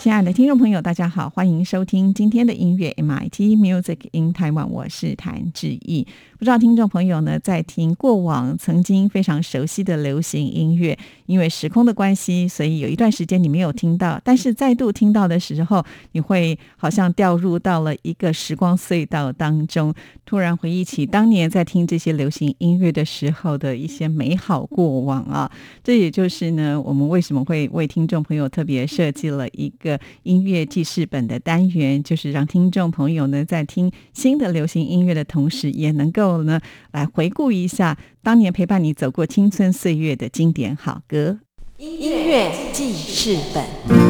亲爱的听众朋友，大家好，欢迎收听今天的音乐 MIT Music in Taiwan，我是谭志毅。不知道听众朋友呢，在听过往曾经非常熟悉的流行音乐，因为时空的关系，所以有一段时间你没有听到，但是再度听到的时候，你会好像掉入到了一个时光隧道当中，突然回忆起当年在听这些流行音乐的时候的一些美好过往啊。这也就是呢，我们为什么会为听众朋友特别设计了一个音乐记事本的单元，就是让听众朋友呢在听新的流行音乐的同时，也能够。呢，来回顾一下当年陪伴你走过青春岁月的经典好歌，音乐记事本。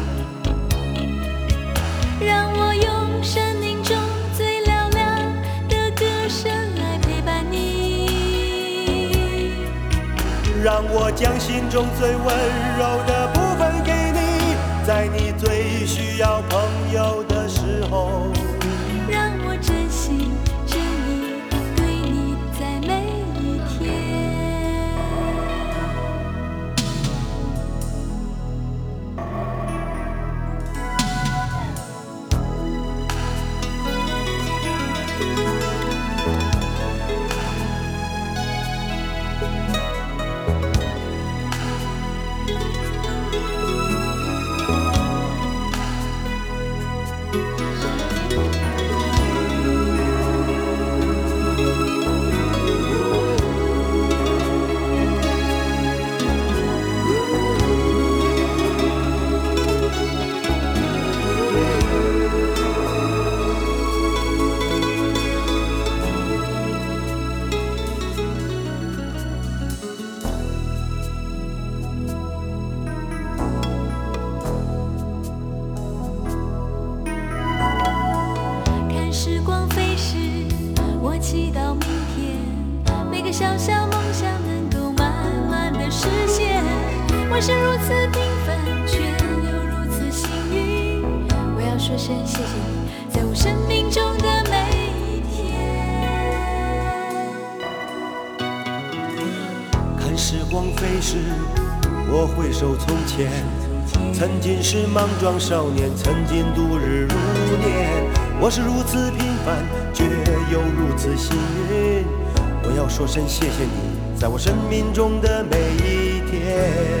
将心中最温柔的部分给你，在你最需要朋友的时候。我是如此平凡，却又如此幸运。我要说声谢谢你，在我生命中的每一天。看时光飞逝，我回首从前，曾经是莽撞少年，曾经度日如年。我是如此平凡，却又如此幸运。我要说声谢谢你，在我生命中的每一天。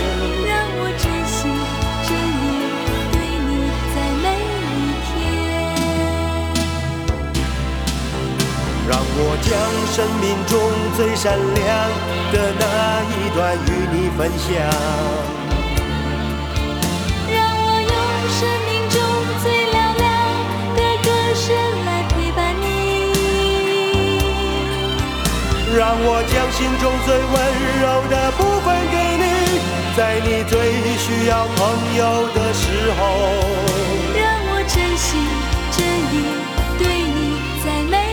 让我将生命中最闪亮的那一段与你分享。让我用生命中最嘹亮的歌声来陪伴你。让我将心中最温柔的部分给你，在你最需要朋友的时候。让我真心真意对你在每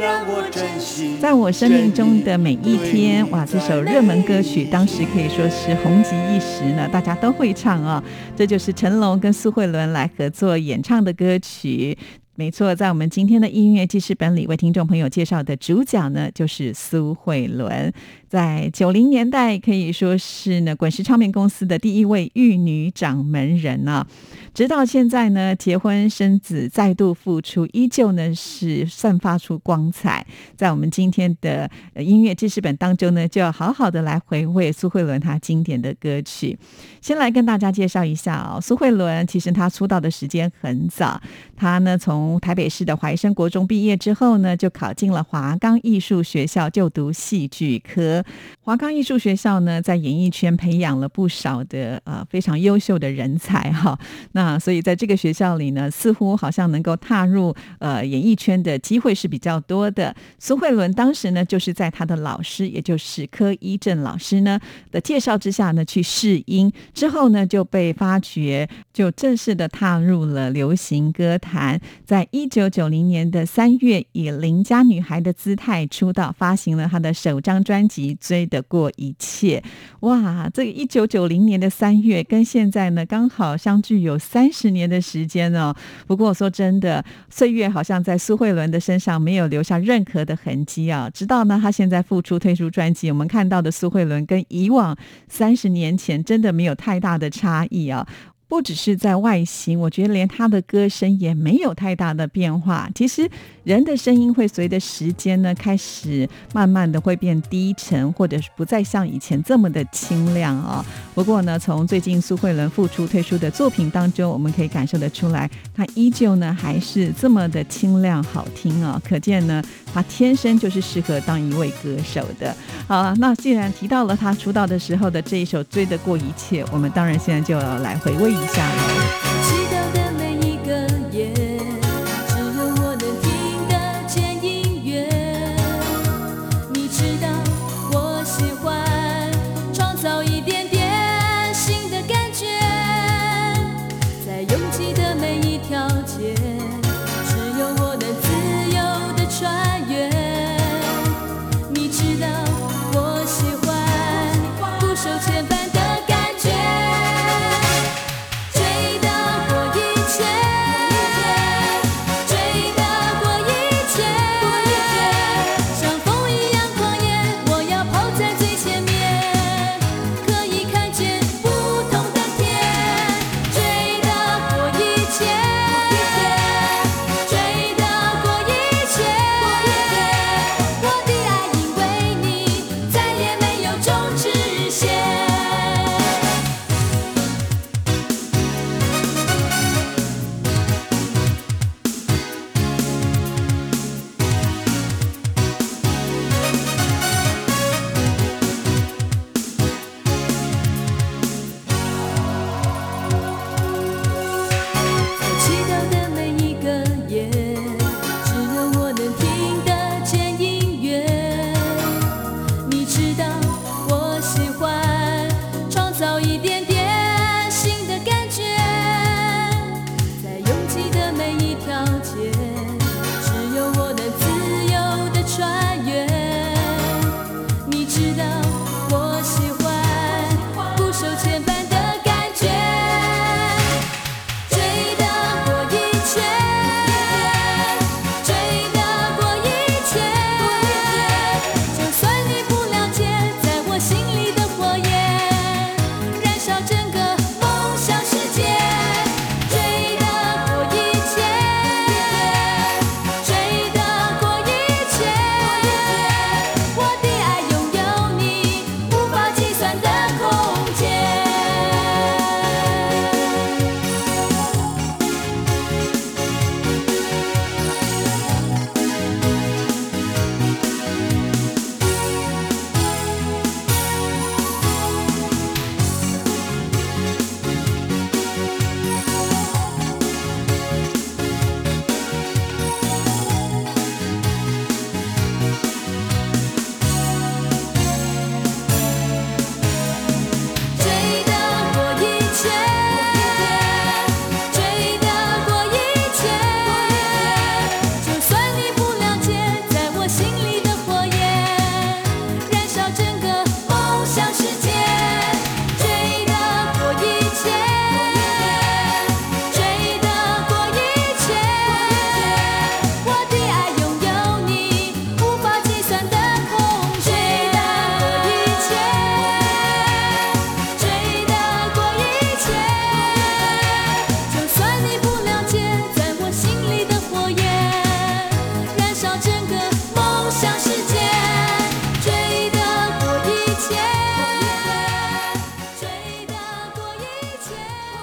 让我珍惜，在我生命中的每一天，哇，这首热门歌曲当时可以说是红极一时呢，大家都会唱哦。这就是成龙跟苏慧伦来合作演唱的歌曲。没错，在我们今天的音乐记事本里，为听众朋友介绍的主角呢，就是苏慧伦。在九零年代，可以说是呢滚石唱片公司的第一位玉女掌门人啊。直到现在呢，结婚生子，再度复出，依旧呢是散发出光彩。在我们今天的音乐记事本当中呢，就要好好的来回味苏慧伦她经典的歌曲。先来跟大家介绍一下哦，苏慧伦其实她出道的时间很早，她呢从台北市的怀生国中毕业之后呢，就考进了华冈艺术学校就读戏剧科。华冈艺术学校呢，在演艺圈培养了不少的呃非常优秀的人才哈。那所以在这个学校里呢，似乎好像能够踏入呃演艺圈的机会是比较多的。苏慧伦当时呢，就是在他的老师，也就是柯一正老师呢的介绍之下呢，去试音，之后呢就被发掘，就正式的踏入了流行歌坛。在一九九零年的三月，以邻家女孩的姿态出道，发行了她的首张专辑《追得过一切》。哇，这个一九九零年的三月，跟现在呢刚好相距有三十年的时间哦。不过说真的，岁月好像在苏慧伦的身上没有留下任何的痕迹啊。直到呢，她现在复出推出专辑，我们看到的苏慧伦跟以往三十年前真的没有太大的差异啊。不只是在外形，我觉得连他的歌声也没有太大的变化。其实人的声音会随着时间呢，开始慢慢的会变低沉，或者是不再像以前这么的清亮啊、不过呢，从最近苏慧伦复出推出的作品当中，我们可以感受得出来，她依旧呢还是这么的清亮好听啊、可见呢，她天生就是适合当一位歌手的。好啊，那既然提到了她出道的时候的这一首《追得过一切》，我们当然现在就要来回味一下了。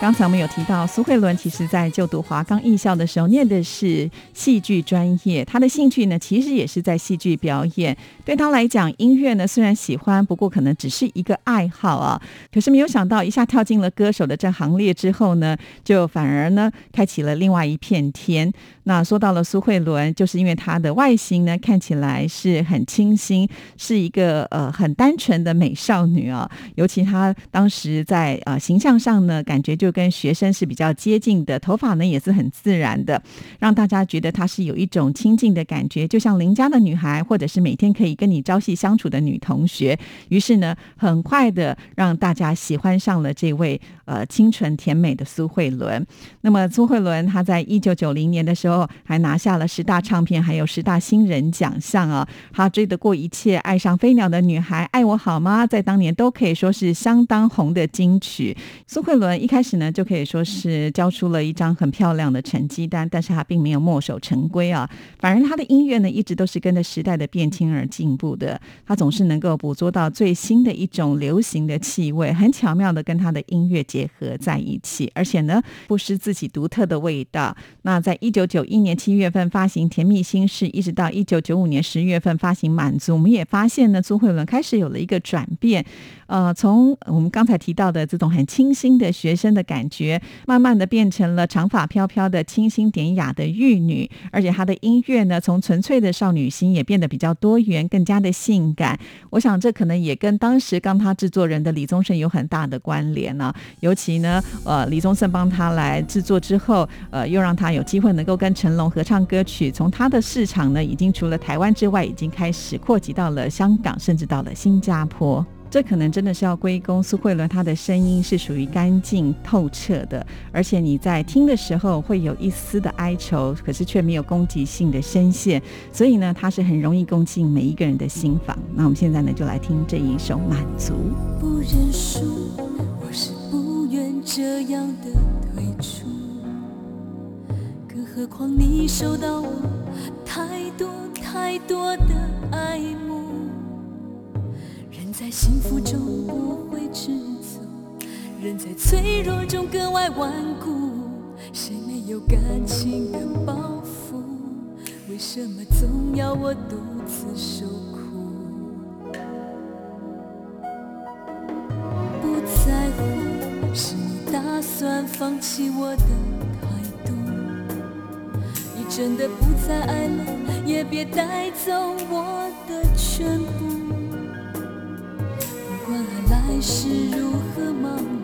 刚才我们有提到苏慧伦，其实在就读华冈艺校的时候，念的是戏剧专业。他的兴趣呢，其实也是在戏剧表演。对他来讲，音乐呢虽然喜欢，不过可能只是一个爱好啊。可是没有想到，一下跳进了歌手的这行列之后呢，就反而呢，开启了另外一片天。那说到了苏慧伦，就是因为她的外形呢，看起来是很清新，是一个呃很单纯的美少女啊。尤其她当时在呃形象上呢，感觉就。跟学生是比较接近的，头发呢也是很自然的，让大家觉得她是有一种亲近的感觉，就像邻家的女孩，或者是每天可以跟你朝夕相处的女同学。于是呢，很快的让大家喜欢上了这位呃清纯甜美的苏慧伦。那么苏慧伦她在一九九零年的时候还拿下了十大唱片还有十大新人奖项啊。她追得过一切，爱上飞鸟的女孩，爱我好吗？在当年都可以说是相当红的金曲。苏慧伦一开始。呢，就可以说是交出了一张很漂亮的成绩单，但是他并没有墨守成规啊。反而他的音乐呢，一直都是跟着时代的变迁而进步的。他总是能够捕捉到最新的一种流行的气味，很巧妙的跟他的音乐结结合在一起，而且呢，不失自己独特的味道。那在一九九一年七月份发行《甜蜜心事》，一直到一九九五年十月份发行《满足》，我们也发现呢，朱慧伦开始有了一个转变。呃，从我们刚才提到的这种很清新的学生的感觉，慢慢的变成了长发飘飘的清新典雅的玉女，而且她的音乐呢，从纯粹的少女心也变得比较多元，更加的性感。我想这可能也跟当时刚她制作人的李宗盛有很大的关联呢。尤其呢，呃，李宗盛帮她来制作之后，呃，又让她有机会能够跟成龙合唱歌曲，从她的市场呢，已经除了台湾之外，已经开始扩及到了香港，甚至到了新加坡。这可能真的是要归功苏慧伦，她的声音是属于干净透彻的，而且你在听的时候会有一丝的哀愁，可是却没有攻击性的声线，所以呢，它是很容易攻进每一个人的心房。那我们现在呢，就来听这一首《满足》。不认输，我是不愿这样的退出，更何况你受到我太多太多的爱慕。在幸福中不会知足，人在脆弱中格外顽固。谁没有感情的包袱？为什么总要我独自受苦？不在乎，是你打算放弃我的态度。你真的不再爱了，也别带走我的全部。来是如何盲目？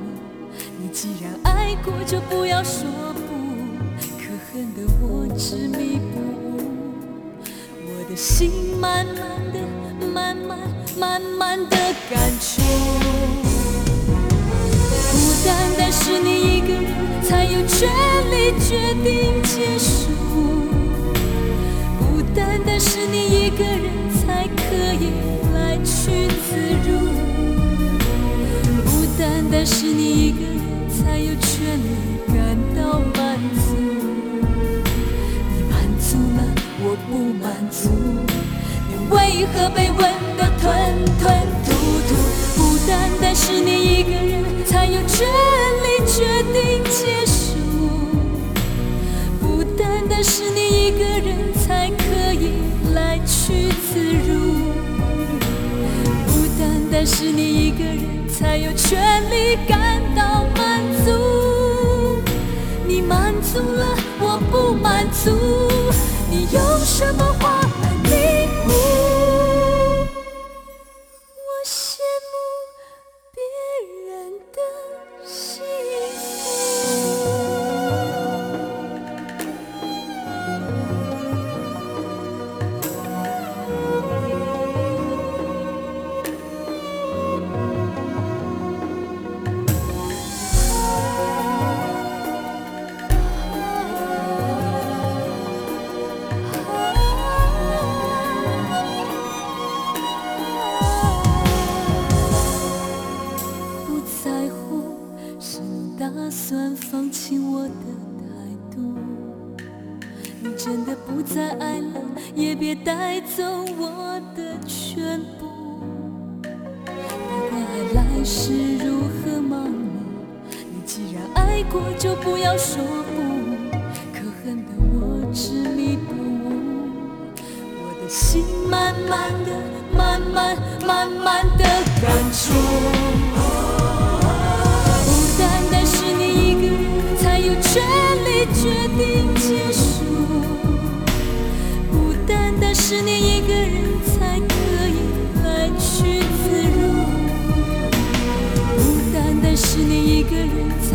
你既然爱过，就不要说不。可恨的我执迷不悟，我的心慢慢的、慢慢、慢慢的感触。不单单是你一个人才有权利决定结束，不单单是你一个人才可以来去自如。单单是你一个人才有权利感到满足，你满足了，我不满足，你为何被问得吞吞吐吐？不单单是你一个人才有权利决定结束，不单单是你一个人才可以来去自如，不单单是你一个人。才有权利感到满足。你满足了，我不满足。你用什么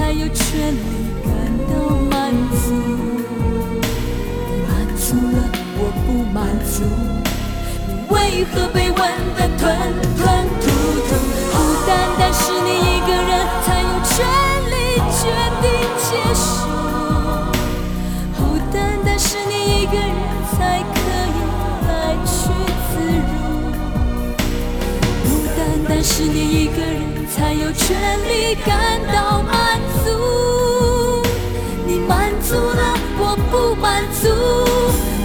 才有权利感到满足。满足了，我不满足，你为何被吻得吞吞吐吐？不单单是你一个人才有权利决定结束，不单单是你一个人才可以来去自如，不单单是你一个人才有权利感到满足。你满足了，我不满足，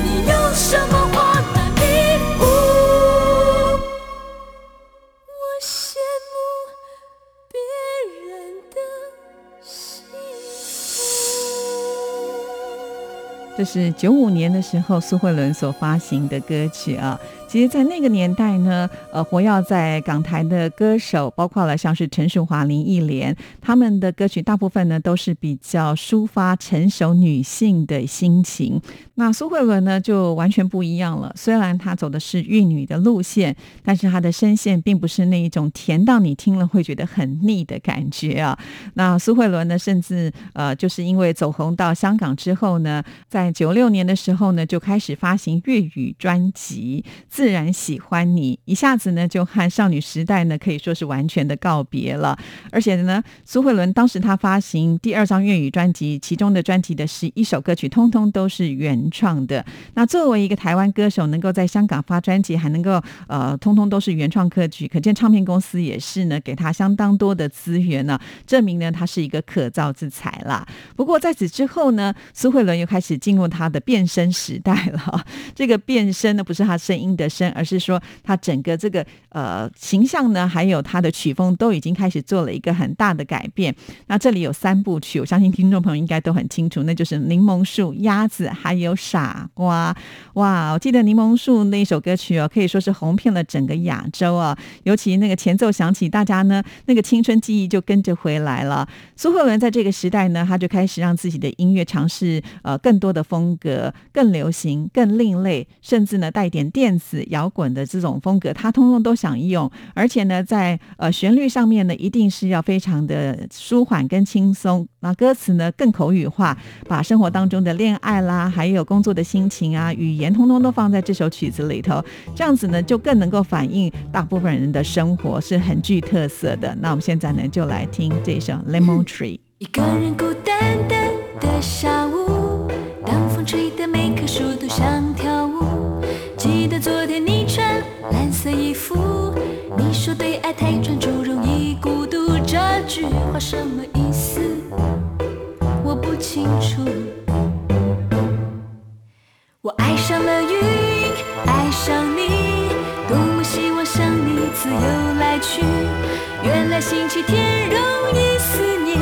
你有什么话来弥补？我羡慕别人的幸福。这是九五年的时候苏慧伦所发行的歌曲啊。其实，在那个年代呢，呃，活跃在港台的歌手，包括了像是陈淑华、林忆莲，他们的歌曲大部分呢都是比较抒发成熟女性的心情。那苏慧伦呢就完全不一样了。虽然她走的是玉女的路线，但是她的声线并不是那一种甜到你听了会觉得很腻的感觉啊。那苏慧伦呢，甚至呃，就是因为走红到香港之后呢，在九六年的时候呢，就开始发行粤语专辑。自自然喜欢你，一下子呢就和少女时代呢可以说是完全的告别了。而且呢，苏慧伦当时她发行第二张粤语专辑，其中的专辑的十一首歌曲，通通都是原创的。那作为一个台湾歌手，能够在香港发专辑，还能够呃，通通都是原创歌曲，可见唱片公司也是呢，给他相当多的资源呢，证明呢他是一个可造之才啦。不过在此之后呢，苏慧伦又开始进入她的变声时代了。这个变声呢，不是她声音的。声，而是说他整个这个呃形象呢，还有他的曲风都已经开始做了一个很大的改变。那这里有三部曲，我相信听众朋友应该都很清楚，那就是《柠檬树》、《鸭子》还有《傻瓜》。哇，我记得《柠檬树》那一首歌曲哦，可以说是红遍了整个亚洲啊。尤其那个前奏响起，大家呢那个青春记忆就跟着回来了。苏慧伦在这个时代呢，他就开始让自己的音乐尝试呃更多的风格，更流行、更另类，甚至呢带点电子。摇滚的这种风格，他通通都想用，而且呢，在呃旋律上面呢，一定是要非常的舒缓跟轻松。那歌词呢，更口语化，把生活当中的恋爱啦，还有工作的心情啊，语言通通都放在这首曲子里头，这样子呢，就更能够反映大部分人的生活，是很具特色的。那我们现在呢，就来听这首《Lemon Tree》。一个人孤单单的下午，当风吹得每棵树都想跳爱太专注容易孤独，这句话什么意思？我不清楚。我爱上了云，爱上你，多么希望像你自由来去。原来星期天容易思念，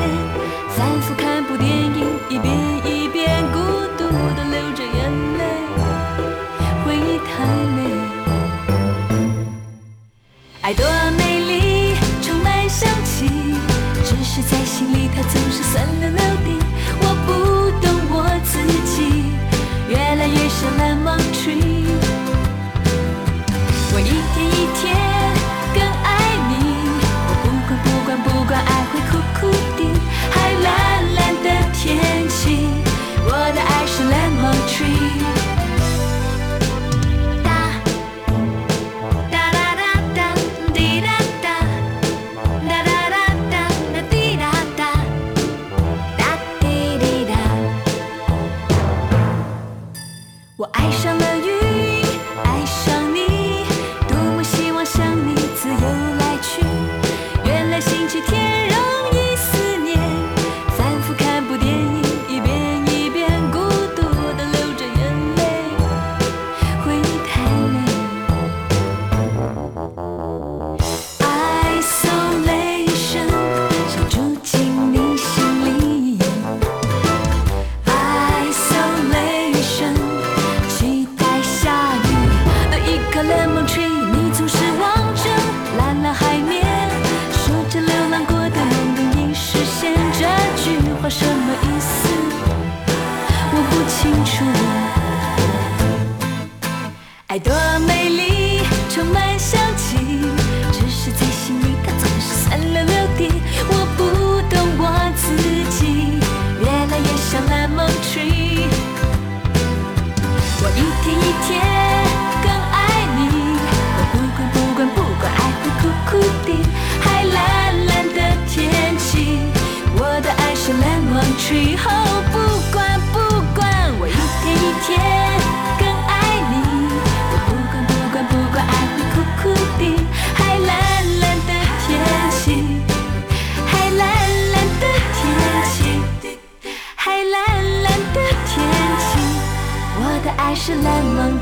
反复看部电影，一遍一遍孤独的流着眼泪，回忆太美。爱多美心里它总是酸溜溜的。我不懂我自己，越来越像 lemon tree。我一天一天更爱你，我不管不管不管，爱会苦苦的，还蓝蓝的天气，我的爱是 lemon tree。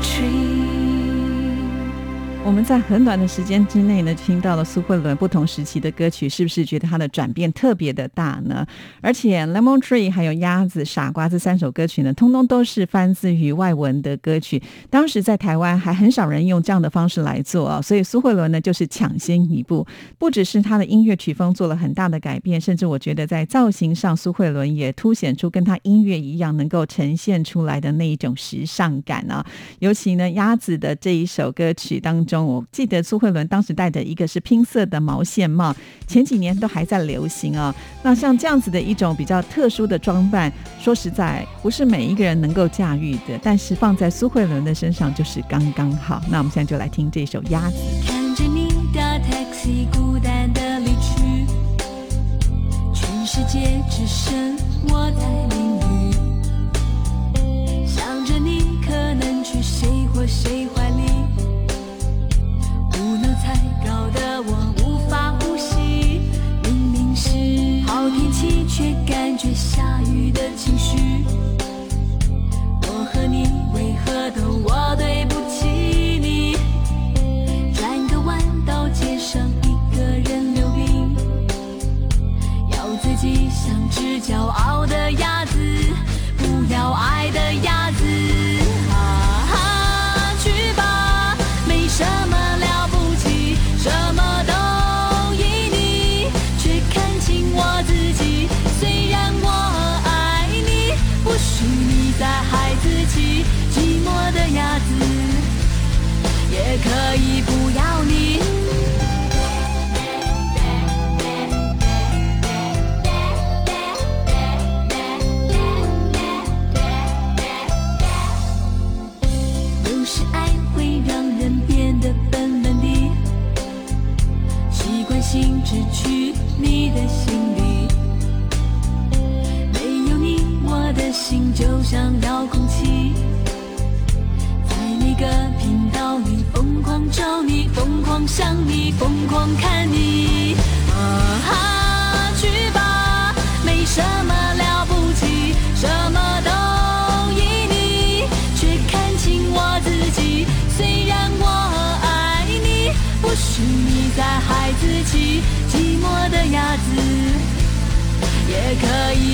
Tree。我们在很短的时间之内呢，听到了苏慧伦不同时期的歌曲，是不是觉得她的转变特别的大呢？而且《Lemon Tree》还有《鸭子》《傻瓜》这三首歌曲呢，通通都是翻自于外文的歌曲。当时在台湾还很少人用这样的方式来做啊，所以苏慧伦呢就是抢先一步，不只是她的音乐曲风做了很大的改变，甚至我觉得在造型上，苏慧伦也凸显出跟她音乐一样能够呈现出来的那一种时尚感啊。尤其呢，《鸭子》的这一首歌曲当中。我记得苏慧伦当时戴的一个是拼色的毛线帽，前几年都还在流行啊。那像这样子的一种比较特殊的装扮，说实在不是每一个人能够驾驭的，但是放在苏慧伦的身上就是刚刚好。那我们现在就来听这首《鸭子》。看着你的 taxi 孤单的离去，全世界只剩我在淋雨，想着你可能去谁或谁怀我无法呼吸，明明是好天气，却感觉下雨的情绪。我和你为何都我像遥控器，在每个频道里疯狂找你，疯狂想你，疯狂看你。啊哈，去吧，没什么了不起，什么都依你，却看清我自己。虽然我爱你，不许你再害自己。寂寞的鸭子，也可以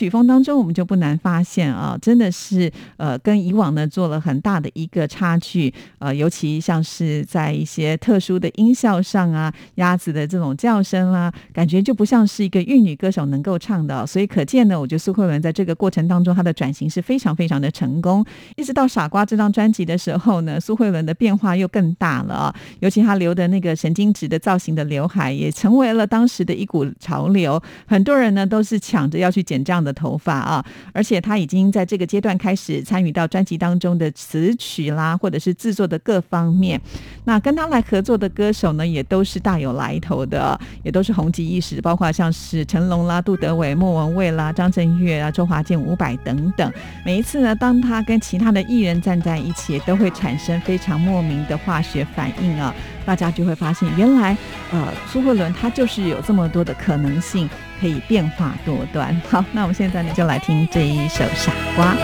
曲风当中，我们就不难发现啊，真的是呃，跟以往呢做了很大的一个差距。呃，尤其像是在一些特殊的音效上啊，鸭子的这种叫声啊，感觉就不像是一个玉女歌手能够唱的。所以可见呢，我觉得苏慧伦在这个过程当中，她的转型是非常非常的成功。一直到《傻瓜》这张专辑的时候呢，苏慧伦的变化又更大了啊，尤其她留的那个神经质的造型的刘海，也成为了当时的一股潮流。很多人呢都是抢着要去剪这样的头发啊，而且他已经在这个阶段开始参与到专辑当中的词曲啦，或者是制作的各方面。那跟他来合作的歌手呢，也都是大有来头的，也都是红极一时，包括像是成龙啦、杜德伟、莫文蔚啦、张震岳啊、周华健、伍佰等等。每一次呢，当他跟其他的艺人站在一起，都会产生非常莫名的化学反应啊！大家就会发现，原来呃，苏慧伦她就是有这么多的可能性，可以变化多端。好，那我们现在呢，就来听这一首《傻瓜》。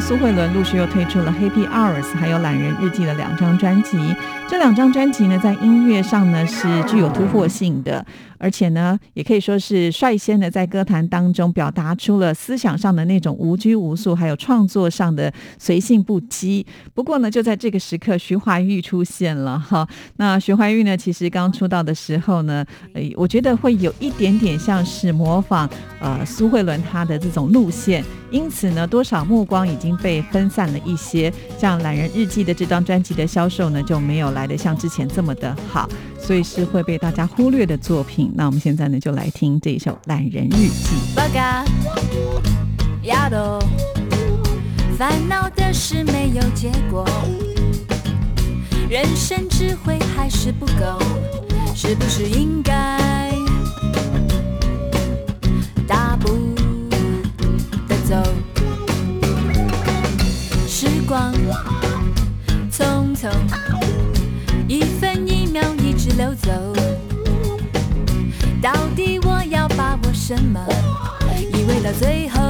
苏慧伦陆续又推出了《Happy Hours》还有《懒人日记》的两张专辑。这两张专辑呢，在音乐上呢是具有突破性的，而且呢，也可以说是率先的在歌坛当中表达出了思想上的那种无拘无束，还有创作上的随性不羁。不过呢，就在这个时刻，徐怀钰出现了哈。那徐怀钰呢，其实刚出道的时候呢，呃，我觉得会有一点点像是模仿呃苏慧伦她的这种路线，因此呢，多少目光已经被分散了一些。像《懒人日记》的这张专辑的销售呢，就没有来的像之前这么的好，所以是会被大家忽略的作品。那我们现在呢，就来听这一首《懒人日记》。八嘎丫头，烦恼的事没有结果，人生智慧还是不够，是不是应该大步的走？时光匆匆，一分一秒一直流走。到底我要把握什么？以为到最后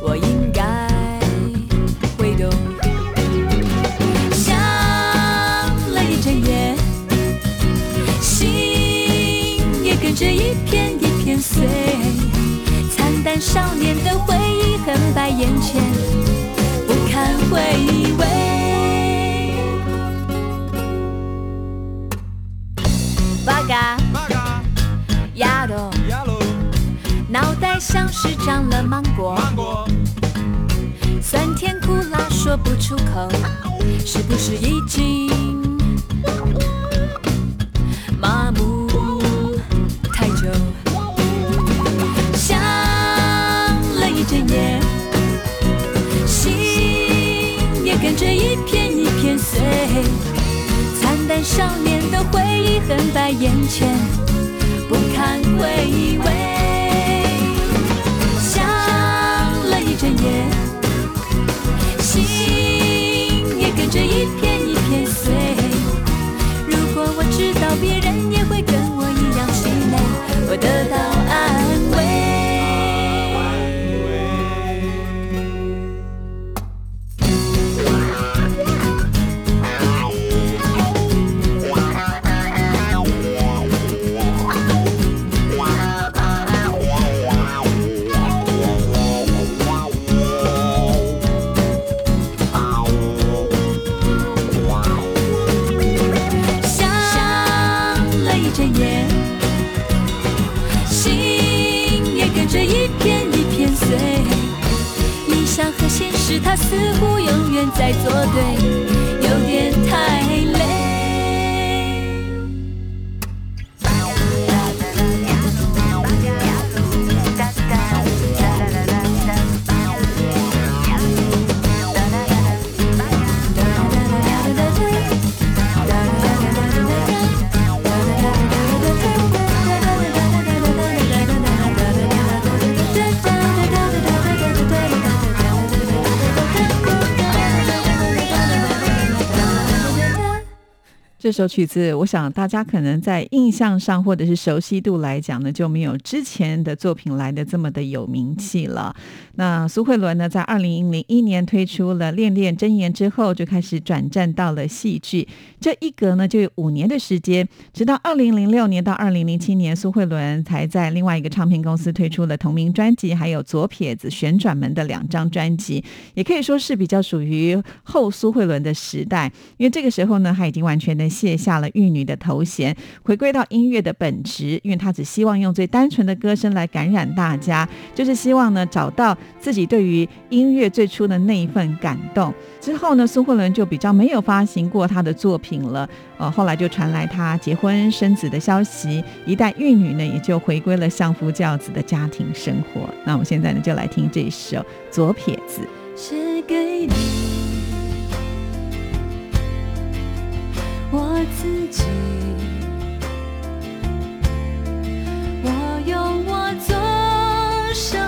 我应该会懂想了一整夜心也跟着一片一片碎。惨淡少年的回忆横在眼前不堪回忆芒果。芒果酸甜苦辣说不出口，是不是已经麻木太久？想了一整夜，心也跟着一片一片碎。惨淡少年的回忆横在眼前，不堪回味。一片一片碎。理想和现实，它似乎永远在作对，首曲子，我想大家可能在印象上或者是熟悉度来讲呢，就没有之前的作品来的这么的有名气了。那苏慧伦呢，在二零零一年推出了《恋恋真言》之后，就开始转战到了戏剧。这一隔呢，就有五年的时间，直到二零零六年到二零零七年，苏慧伦才在另外一个唱片公司推出了同名专辑，还有《左撇子》《旋转门》的两张专辑，也可以说是比较属于后苏慧伦的时代。因为这个时候呢，她已经完全的卸卸下了玉女的头衔，回归到音乐的本质。因为他只希望用最单纯的歌声来感染大家，就是希望呢找到自己对于音乐最初的那一份感动。之后呢，苏慧伦就比较没有发行过他的作品了。呃，后来就传来他结婚生子的消息，一代玉女呢也就回归了相夫教子的家庭生活。那我们现在呢就来听这首《左撇子》。写给你，自己。我用我左手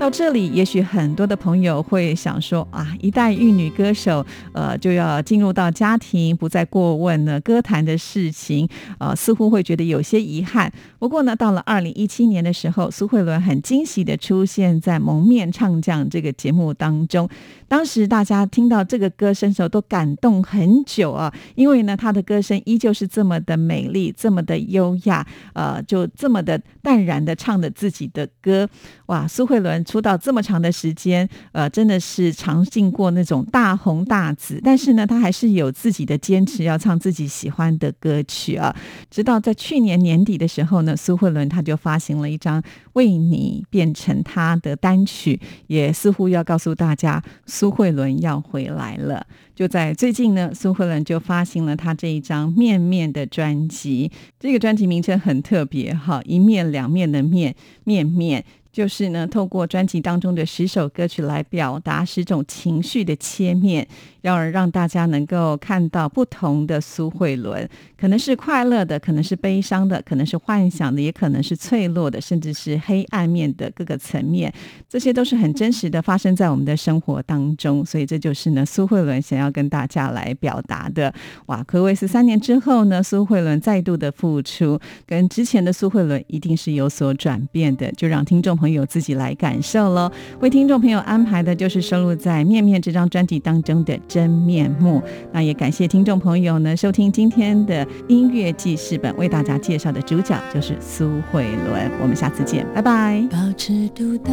到这里，也许很多的朋友会想说啊，一代玉女歌手，呃，就要进入到家庭，不再过问呢歌坛的事情，呃，似乎会觉得有些遗憾。不过呢，到了二零一七年的时候，苏慧伦很惊喜的出现在《蒙面唱将》这个节目当中。当时大家听到这个歌声的时候，都感动很久啊，因为呢，她的歌声依旧是这么的美丽，这么的优雅，呃，就这么的淡然的唱着自己的歌。哇，苏慧伦出道这么长的时间，呃，真的是尝尽过那种大红大紫，但是呢，他还是有自己的坚持，要唱自己喜欢的歌曲啊。直到在去年年底的时候呢，苏慧伦他就发行了一张《为你变成他》的单曲，也似乎要告诉大家。苏慧伦要回来了，就在最近呢，苏慧伦就发行了他这一张《面面》的专辑。这个专辑名称很特别，哈，一面两面的面，面面。就是呢，透过专辑当中的十首歌曲来表达十种情绪的切面，要让大家能够看到不同的苏慧伦，可能是快乐的，可能是悲伤的，可能是幻想的，也可能是脆弱的，甚至是黑暗面的各个层面，这些都是很真实的发生在我们的生活当中。所以这就是呢，苏慧伦想要跟大家来表达的。哇，可谓是三年之后呢，苏慧伦再度的复出，跟之前的苏慧伦一定是有所转变的，就让听众。朋友自己来感受喽。为听众朋友安排的就是收录在《面面》这张专辑当中的真面目。那也感谢听众朋友呢收听今天的音乐记事本，为大家介绍的主角就是苏慧伦。我们下次见，拜拜。保持独到，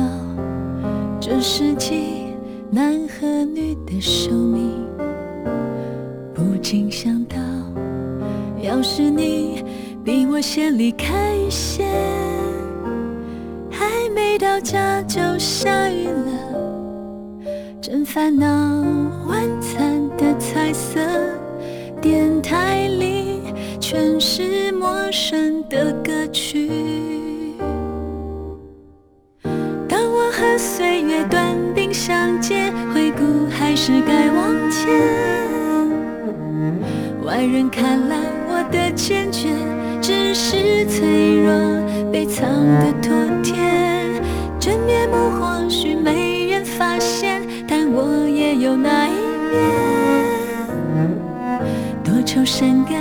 这世纪男和女的寿命，不禁想到，要是你比我先离开一些。还没到家就下雨了，真烦恼。晚餐的彩色电台里全是陌生的歌曲。当我和岁月短兵相接，回顾还是该往前。外人看来我的坚决，只是脆弱。被藏的妥帖，真面目或许，我也有那一面，多愁善感，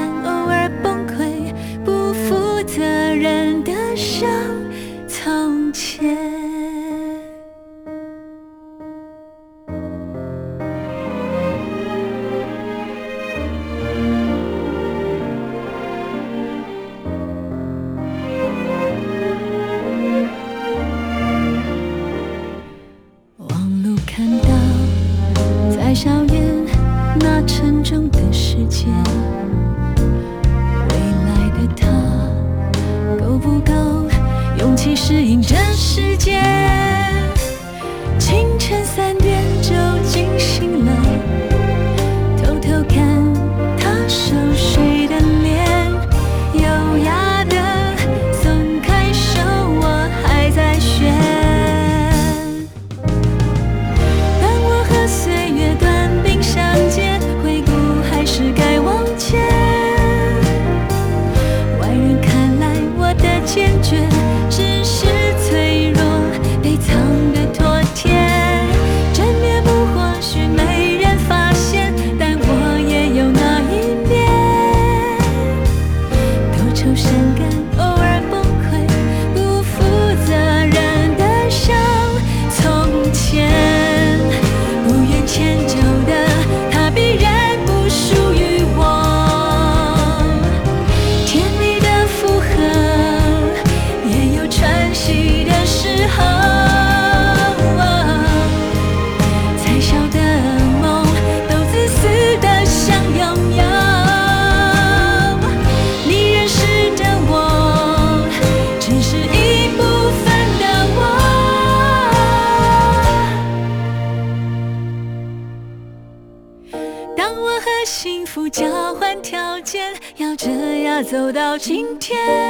今天，